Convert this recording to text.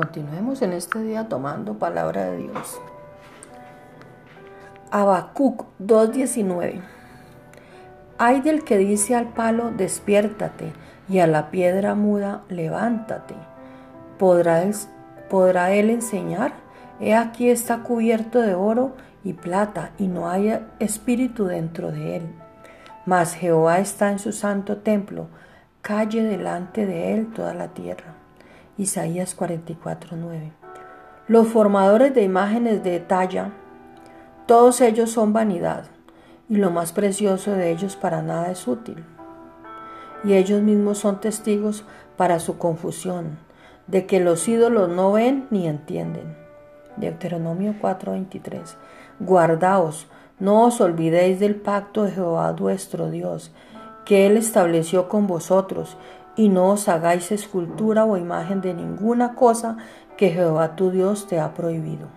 Continuemos en este día tomando palabra de Dios. Habacuc 2.19 Hay del que dice al palo, despiértate, y a la piedra muda, levántate. ¿Podrá él, ¿Podrá él enseñar? He aquí está cubierto de oro y plata, y no hay espíritu dentro de él. Mas Jehová está en su santo templo, calle delante de él toda la tierra. Isaías 44:9. Los formadores de imágenes de talla, todos ellos son vanidad, y lo más precioso de ellos para nada es útil. Y ellos mismos son testigos para su confusión, de que los ídolos no ven ni entienden. Deuteronomio 4:23. Guardaos, no os olvidéis del pacto de Jehová vuestro Dios, que Él estableció con vosotros, y no os hagáis escultura o imagen de ninguna cosa que Jehová tu Dios te ha prohibido.